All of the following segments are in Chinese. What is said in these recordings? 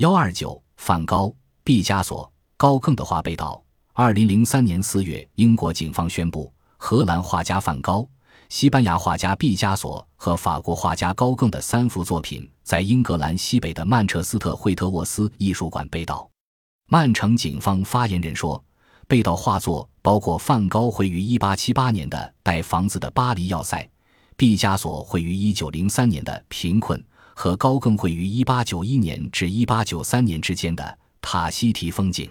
幺二九，梵高、毕加索、高更的画被盗。二零零三年四月，英国警方宣布，荷兰画家梵高、西班牙画家毕加索和法国画家高更的三幅作品在英格兰西北的曼彻斯特惠特沃斯艺术馆被盗。曼城警方发言人说，被盗画作包括梵高绘于一八七八年的《带房子的巴黎要塞》，毕加索绘于一九零三年的《贫困》。和高更绘于1891年至1893年之间的塔希提风景，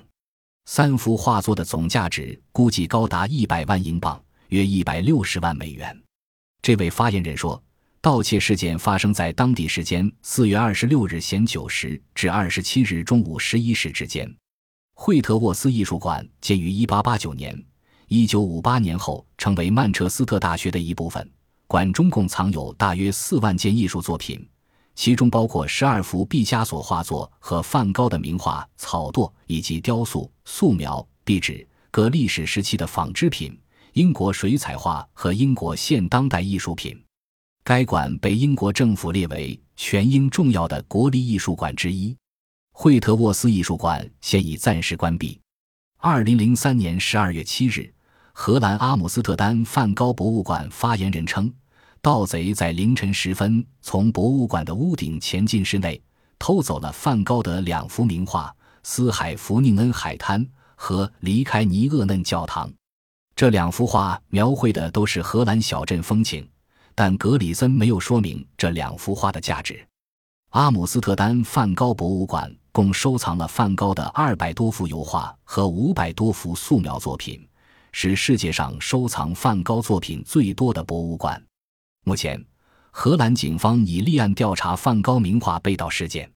三幅画作的总价值估计高达100万英镑，约160万美元。这位发言人说，盗窃事件发生在当地时间4月26日闲9时至27日中午11时之间。惠特沃斯艺术馆建于1889年，1958年后成为曼彻斯特大学的一部分。馆中共藏有大约4万件艺术作品。其中包括十二幅毕加索画作和梵高的名画、草垛以及雕塑、素描、壁纸、各历史时期的纺织品、英国水彩画和英国现当代艺术品。该馆被英国政府列为全英重要的国立艺术馆之一。惠特沃斯艺术馆现已暂时关闭。二零零三年十二月七日，荷兰阿姆斯特丹梵高博物馆发言人称。盗贼在凌晨时分从博物馆的屋顶潜进室内，偷走了梵高的两幅名画《斯海弗宁恩海滩》和《离开尼厄嫩教堂》。这两幅画描绘的都是荷兰小镇风情，但格里森没有说明这两幅画的价值。阿姆斯特丹梵高博物馆共收藏了梵高的二百多幅油画和五百多幅素描作品，是世界上收藏梵高作品最多的博物馆。目前，荷兰警方已立案调查梵高名画被盗事件。